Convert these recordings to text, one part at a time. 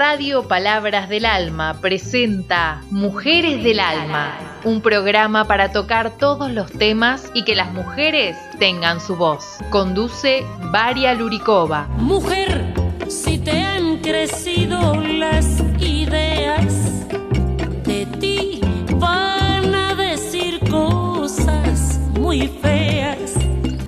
Radio Palabras del Alma presenta Mujeres del Alma, un programa para tocar todos los temas y que las mujeres tengan su voz. Conduce Varia Luricova. Mujer, si te han crecido las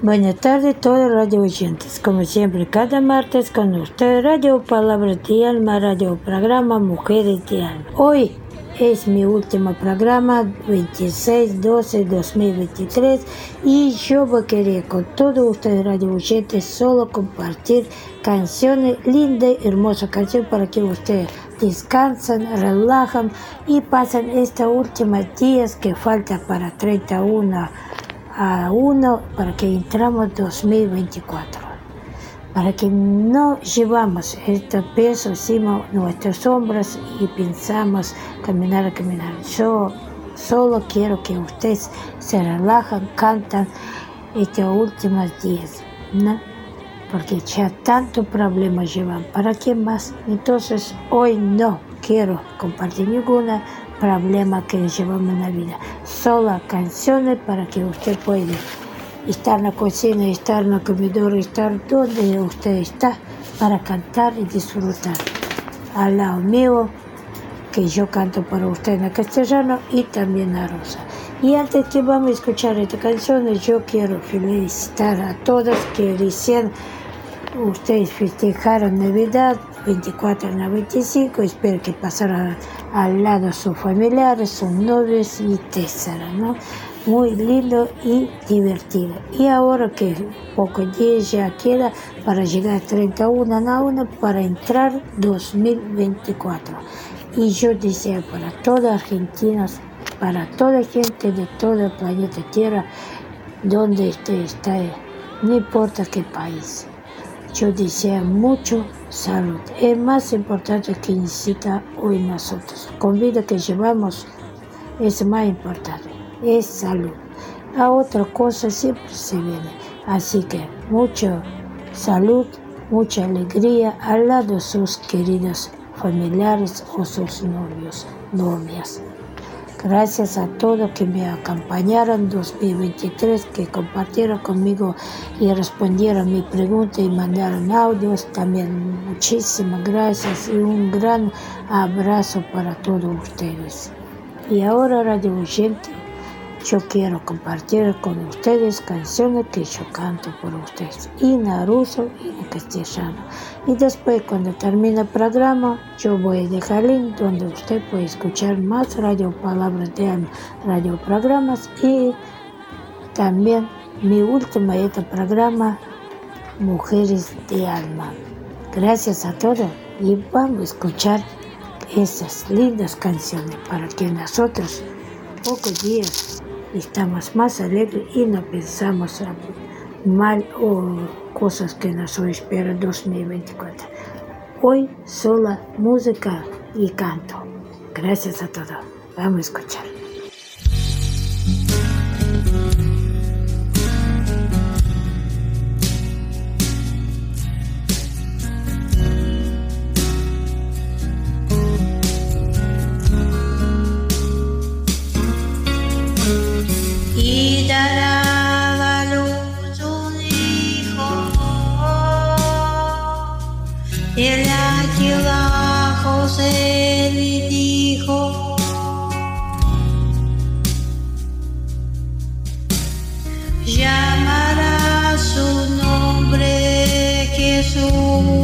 Buenas tardes, todos radio oyentes. Como siempre, cada martes con usted, Radio Palabras de Alma, Radio Programa Mujeres de Alma. Hoy es mi último programa, 26-12-2023, y yo voy a querer con todos ustedes, radio oyentes, solo compartir canciones, lindas, hermosas canciones para que ustedes descansen, relajan y pasen estos últimos días que falta para 31 a uno para que entramos 2024, para que no llevamos este peso encima nuestras sombras y pensamos caminar, caminar. Yo solo quiero que ustedes se relajan, cantan estos últimos días, ¿no? Porque ya tanto problema llevan. ¿Para qué más? Entonces hoy no quiero compartir ninguna problema que llevamos en la vida. Solo canciones para que usted pueda estar en la cocina, estar en el comedor, estar donde usted está para cantar y disfrutar. Al lado mío, que yo canto para usted en castellano y también a Rosa. Y antes que vamos a escuchar esta canción, yo quiero felicitar a todas que recién ustedes festejaron Navidad 24 a 25, espero que pasaran al lado sus familiares, sus novios y etcétera, ¿no? Muy lindo y divertido. Y ahora que poco días ya queda para llegar a 31 a 1 para entrar 2024. Y yo deseo para toda Argentina, para toda gente de todo el planeta Tierra, donde esté, está, no importa qué país yo deseo mucho salud. Es más importante que necesita hoy nosotros. Con vida que llevamos es más importante. Es salud. A otra cosa siempre se viene. Así que mucha salud, mucha alegría al lado de sus queridos familiares o sus novios, novias. Gracias a todos que me acompañaron en 2023, que compartieron conmigo y respondieron mi pregunta y mandaron audios. También muchísimas gracias y un gran abrazo para todos ustedes. Y ahora, Radio Oyente, yo quiero compartir con ustedes canciones que yo canto por ustedes, en ruso y en castellano. Y después, cuando termine el programa, yo voy a dejar link donde usted puede escuchar más radio palabras de radio programas y también mi último este programa, Mujeres de Alma. Gracias a todos y vamos a escuchar esas lindas canciones para que nosotros pocos días estamos más alegres y no pensamos mal o cosas que nos esperan 2024. Hoy solo música y canto. Gracias a todos. Vamos a escuchar. Fue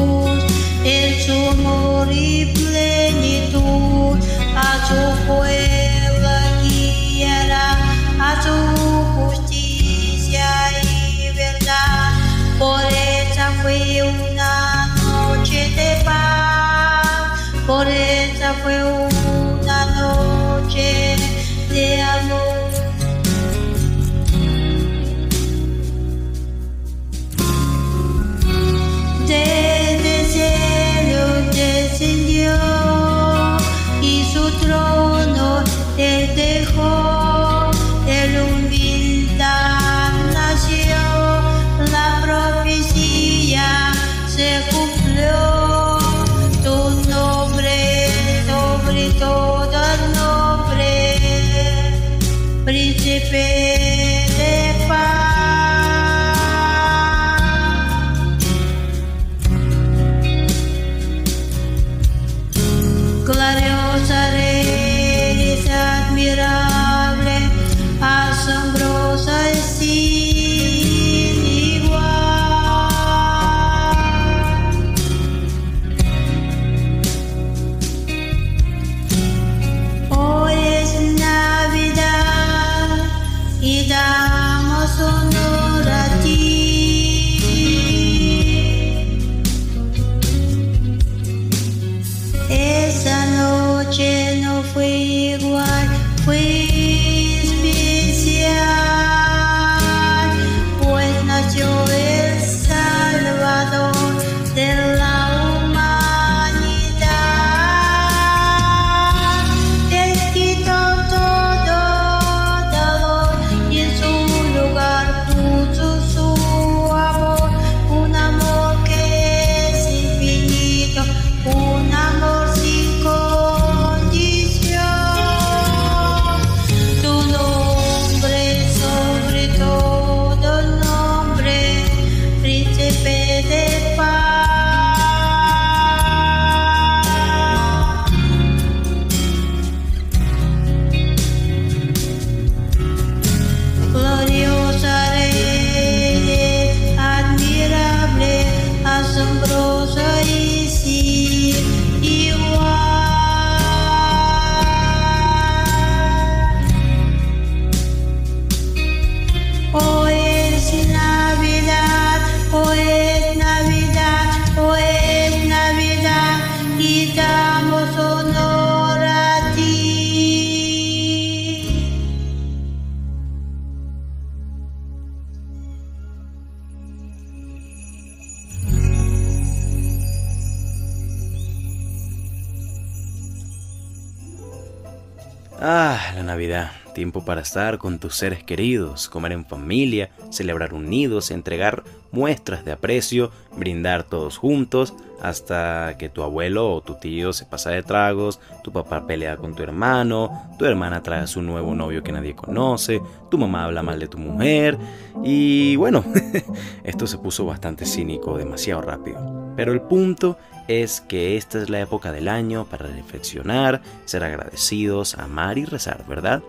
para estar con tus seres queridos, comer en familia, celebrar unidos, entregar muestras de aprecio, brindar todos juntos, hasta que tu abuelo o tu tío se pasa de tragos, tu papá pelea con tu hermano, tu hermana trae a su nuevo novio que nadie conoce, tu mamá habla mal de tu mujer, y bueno, esto se puso bastante cínico demasiado rápido. Pero el punto es que esta es la época del año para reflexionar, ser agradecidos, amar y rezar, ¿verdad?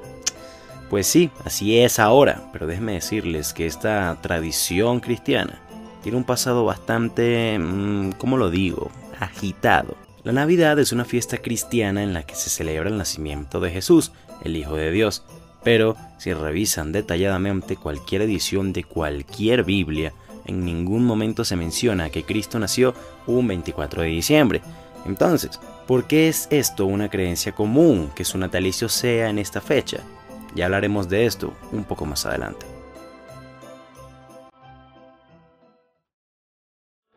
Pues sí, así es ahora, pero déjenme decirles que esta tradición cristiana tiene un pasado bastante, mm, ¿cómo lo digo?, agitado. La Navidad es una fiesta cristiana en la que se celebra el nacimiento de Jesús, el Hijo de Dios. Pero si revisan detalladamente cualquier edición de cualquier Biblia, en ningún momento se menciona que Cristo nació un 24 de diciembre. Entonces, ¿por qué es esto una creencia común que su natalicio sea en esta fecha? Ya hablaremos de esto un poco más adelante.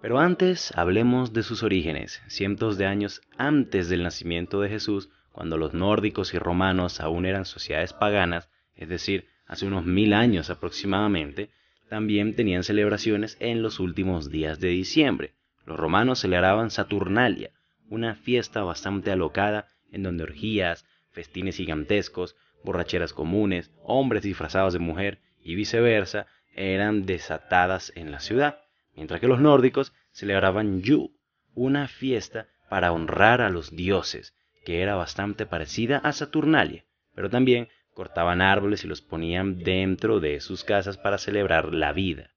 Pero antes hablemos de sus orígenes, cientos de años antes del nacimiento de Jesús, cuando los nórdicos y romanos aún eran sociedades paganas, es decir, hace unos mil años aproximadamente, también tenían celebraciones en los últimos días de diciembre. Los romanos celebraban Saturnalia, una fiesta bastante alocada en donde orgías, festines gigantescos, borracheras comunes, hombres disfrazados de mujer y viceversa eran desatadas en la ciudad, mientras que los nórdicos celebraban Yu, una fiesta para honrar a los dioses, que era bastante parecida a Saturnalia, pero también cortaban árboles y los ponían dentro de sus casas para celebrar la vida.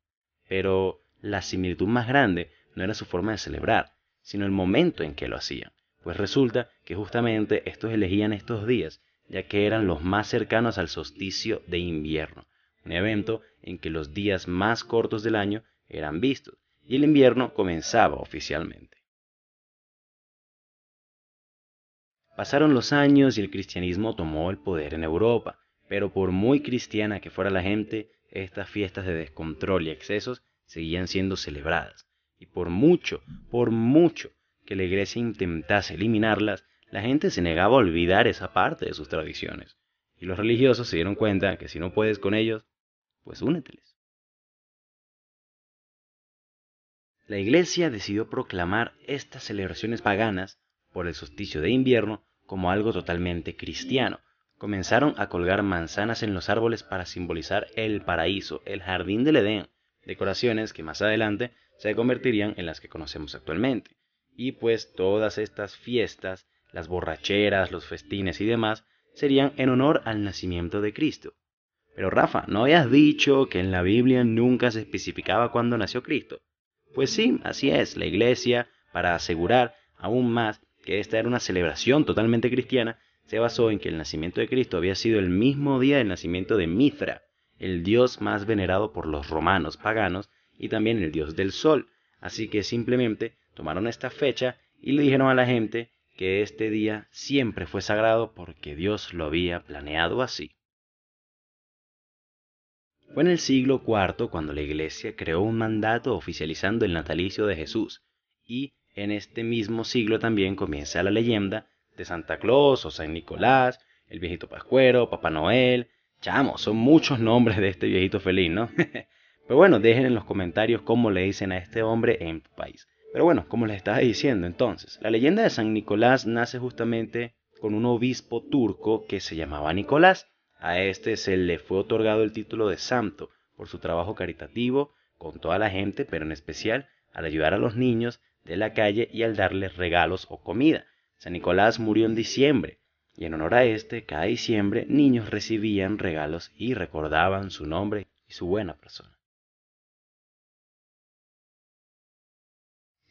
Pero la similitud más grande no era su forma de celebrar, sino el momento en que lo hacían, pues resulta que justamente estos elegían estos días, ya que eran los más cercanos al solsticio de invierno, un evento en que los días más cortos del año eran vistos, y el invierno comenzaba oficialmente. Pasaron los años y el cristianismo tomó el poder en Europa, pero por muy cristiana que fuera la gente, estas fiestas de descontrol y excesos seguían siendo celebradas. Y por mucho, por mucho que la iglesia intentase eliminarlas, la gente se negaba a olvidar esa parte de sus tradiciones. Y los religiosos se dieron cuenta que si no puedes con ellos, pues úneteles. La iglesia decidió proclamar estas celebraciones paganas por el solsticio de invierno como algo totalmente cristiano. Comenzaron a colgar manzanas en los árboles para simbolizar el paraíso, el jardín del Edén, decoraciones que más adelante se convertirían en las que conocemos actualmente. Y pues todas estas fiestas, las borracheras, los festines y demás, serían en honor al nacimiento de Cristo. Pero Rafa, ¿no habías dicho que en la Biblia nunca se especificaba cuándo nació Cristo? Pues sí, así es, la iglesia, para asegurar aún más que esta era una celebración totalmente cristiana, se basó en que el nacimiento de Cristo había sido el mismo día del nacimiento de Mitra, el dios más venerado por los romanos paganos y también el dios del sol. Así que simplemente tomaron esta fecha y le dijeron a la gente que este día siempre fue sagrado porque Dios lo había planeado así. Fue en el siglo IV cuando la Iglesia creó un mandato oficializando el natalicio de Jesús y en este mismo siglo también comienza la leyenda de Santa Claus o San Nicolás, el viejito Pascuero, Papá Noel. Chamo, son muchos nombres de este viejito feliz, ¿no? Pero bueno, dejen en los comentarios cómo le dicen a este hombre en tu país. Pero bueno, como les estaba diciendo entonces, la leyenda de San Nicolás nace justamente con un obispo turco que se llamaba Nicolás. A este se le fue otorgado el título de santo por su trabajo caritativo con toda la gente, pero en especial al ayudar a los niños de la calle y al darles regalos o comida. San Nicolás murió en diciembre, y en honor a este, cada diciembre niños recibían regalos y recordaban su nombre y su buena persona.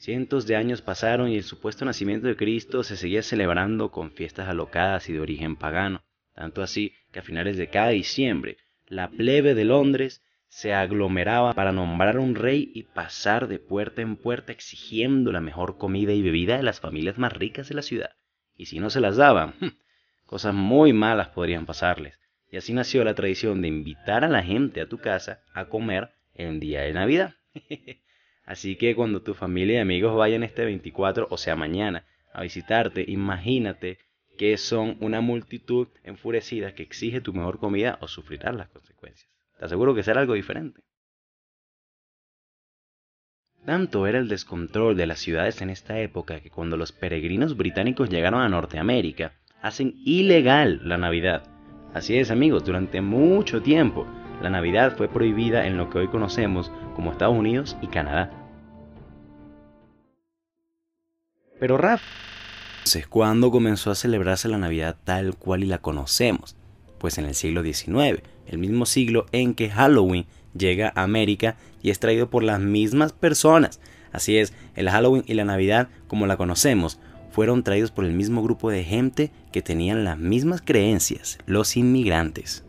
Cientos de años pasaron y el supuesto nacimiento de Cristo se seguía celebrando con fiestas alocadas y de origen pagano, tanto así que a finales de cada diciembre la plebe de Londres se aglomeraba para nombrar un rey y pasar de puerta en puerta exigiendo la mejor comida y bebida de las familias más ricas de la ciudad. Y si no se las daban, cosas muy malas podrían pasarles. Y así nació la tradición de invitar a la gente a tu casa a comer en día de Navidad. así que cuando tu familia y amigos vayan este 24, o sea mañana, a visitarte, imagínate que son una multitud enfurecida que exige tu mejor comida o sufrirás las consecuencias. Te aseguro que será algo diferente. Tanto era el descontrol de las ciudades en esta época que cuando los peregrinos británicos llegaron a Norteamérica, hacen ilegal la Navidad. Así es amigos, durante mucho tiempo la Navidad fue prohibida en lo que hoy conocemos como Estados Unidos y Canadá. Pero Raf, ¿cuándo comenzó a celebrarse la Navidad tal cual y la conocemos? Pues en el siglo XIX, el mismo siglo en que Halloween llega a América y es traído por las mismas personas. Así es, el Halloween y la Navidad, como la conocemos, fueron traídos por el mismo grupo de gente que tenían las mismas creencias, los inmigrantes.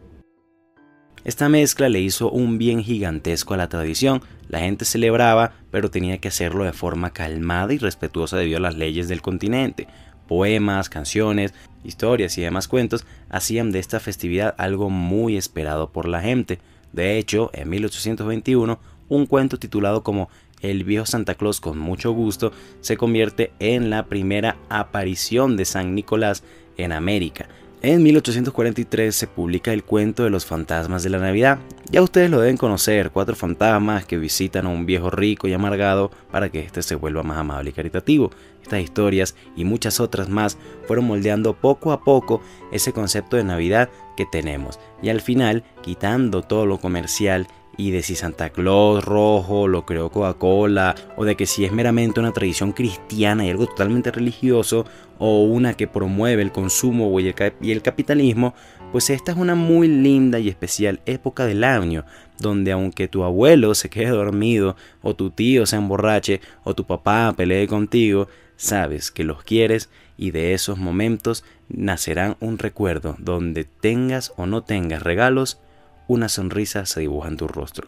Esta mezcla le hizo un bien gigantesco a la tradición. La gente celebraba, pero tenía que hacerlo de forma calmada y respetuosa debido a las leyes del continente. Poemas, canciones, historias y demás cuentos hacían de esta festividad algo muy esperado por la gente. De hecho, en 1821, un cuento titulado como El viejo Santa Claus con mucho gusto se convierte en la primera aparición de San Nicolás en América. En 1843 se publica el cuento de los fantasmas de la Navidad. Ya ustedes lo deben conocer, cuatro fantasmas que visitan a un viejo rico y amargado para que éste se vuelva más amable y caritativo. Estas historias y muchas otras más fueron moldeando poco a poco ese concepto de Navidad que tenemos y al final quitando todo lo comercial y de si Santa Claus rojo lo creó Coca-Cola o de que si es meramente una tradición cristiana y algo totalmente religioso o una que promueve el consumo y el, capitalismo, pues esta es una muy linda y especial época del año donde aunque tu abuelo se quede dormido o tu tío se emborrache o tu papá pelee contigo, sabes que los quieres y de esos momentos nacerán un recuerdo donde tengas o no tengas regalos, una sonrisa se dibuja en tu rostro.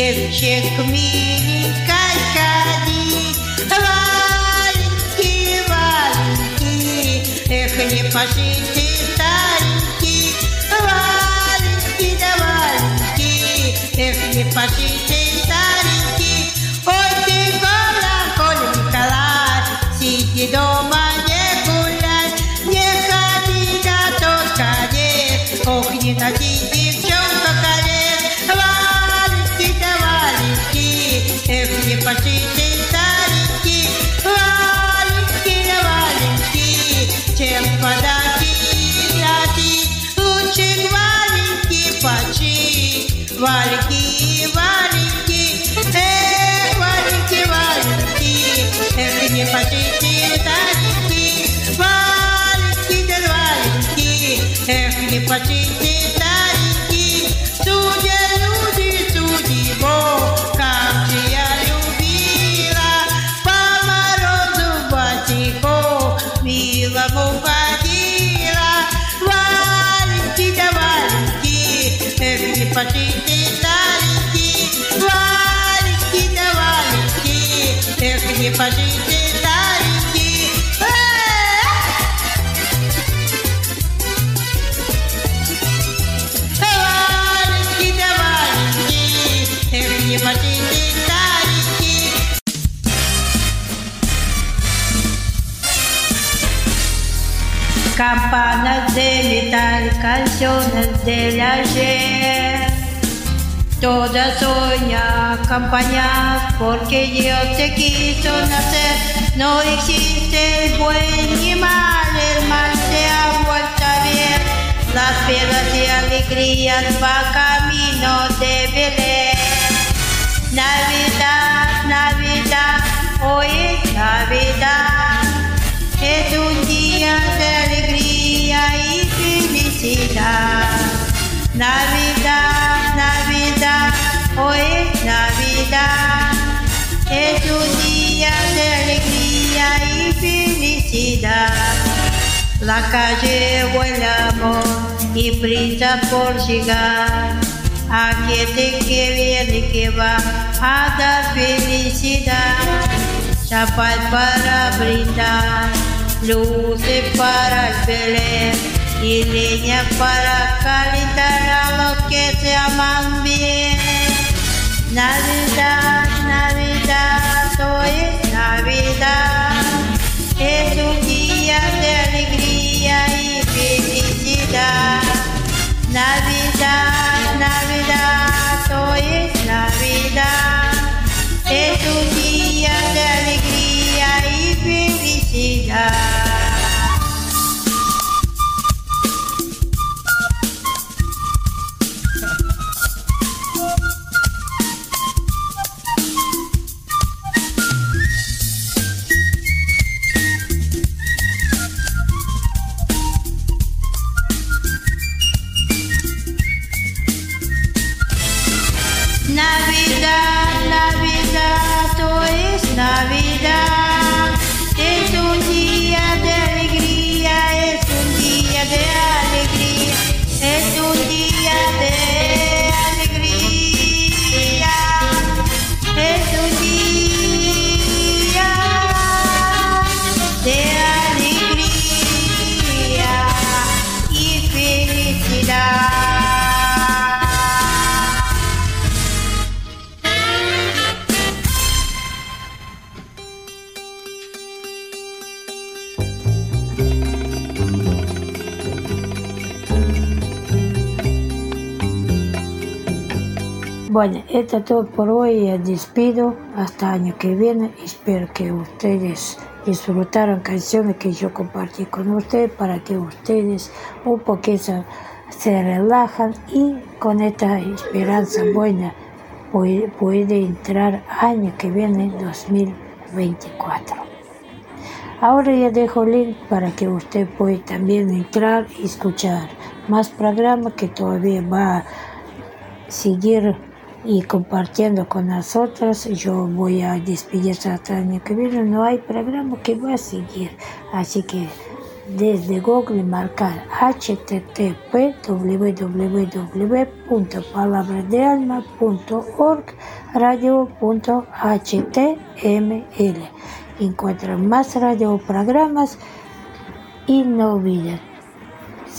девочек миленькой ходи. Валеньки, валеньки, эх, не пожить canciones de ayer. Todas sueñan campañas porque Dios te quiso nacer. No existe el buen ni mal, el mal se ha vuelto ver. Las penas y alegrías va camino de Belén. Navidad, Navidad, hoy es Navidad. Es un día de felicidad. Navidad, Navidad, hoy es Navidad. Es un día de alegría y felicidad. La calle huele a amor y prisa por llegar. Aquel que viene que va a dar felicidad. Chapal para brindar, luces para el Belén y leña para calentar a los que se aman bien. Navidad, Navidad, hoy es Navidad. Es un día Bueno, esto es todo por hoy. Ya despido hasta año que viene. Espero que ustedes disfrutaron canciones que yo compartí con ustedes para que ustedes un poquito se relajan y con esta esperanza buena puede, puede entrar año que viene 2024. Ahora ya dejo el link para que usted pueda también entrar y escuchar más programas que todavía va a seguir y compartiendo con nosotros. Yo voy a despedirse hasta el año que viene. No hay programa que va a seguir. Así que desde Google marcar http www.palabradealma.org radio.html encuentran más radioprogramas y no olviden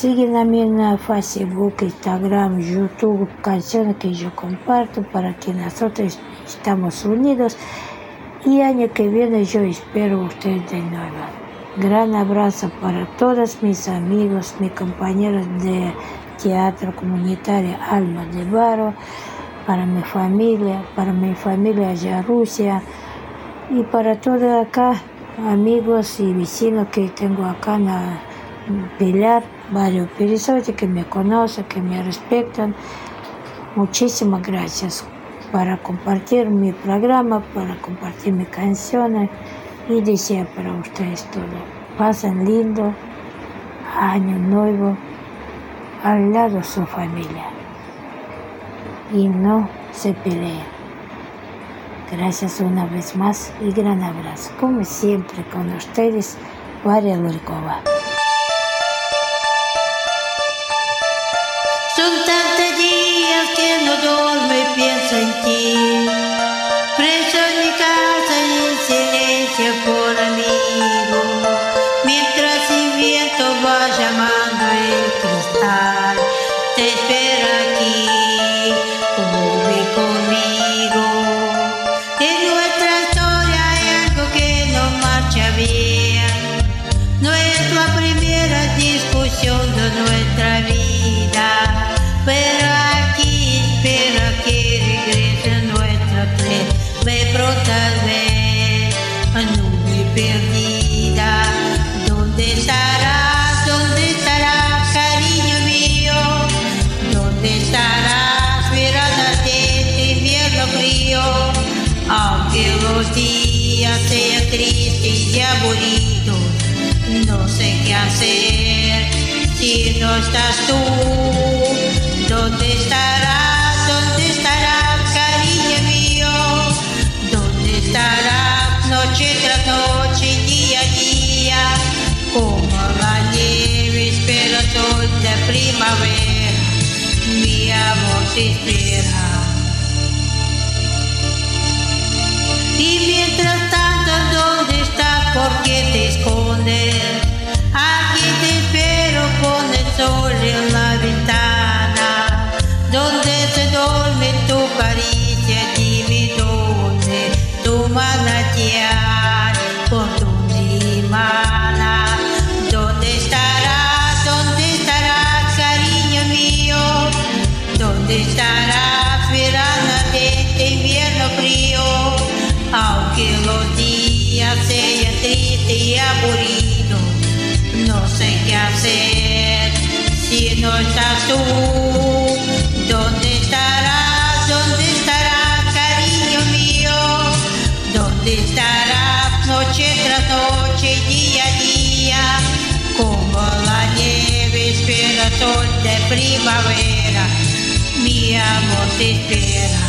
siguen a mí en Facebook, Instagram, YouTube, canciones que yo comparto para que nosotros estamos unidos y año que viene yo espero ustedes de nuevo. Gran abrazo para todos mis amigos, mis compañeros de teatro comunitario Alma de Baro, para mi familia, para mi familia allá Rusia y para todos acá, amigos y vecinos que tengo acá en Pilar, Barrio Perisote, que me conocen, que me respetan. Muchísimas gracias para compartir mi programa, para compartir mis canciones y deseo para ustedes todo. Pasen lindo año nuevo al lado de su familia y no se peleen. Gracias una vez más y gran abrazo. Como siempre con ustedes, María Lurkova. Pienso en ti. Preso en casa y en silencio si no estás tú. ¿Dónde estarás? ¿Dónde estarás, cariño mío? ¿Dónde estarás noche tras noche, día a día? Como la nieve espera sol de primavera, mi amor te espera. Y mientras tanto, ¿dónde estás? ¿Por qué te escondes? Aquí te espero con el sol en la ventana, donde se duerme tu caricia, dime dónde tu manantial, no estás tú. ¿Dónde estarás? ¿Dónde estarás, cariño mío? ¿Dónde estarás noche tras noche, día a día? Como la nieve espera sol de primavera, mi amor te espera.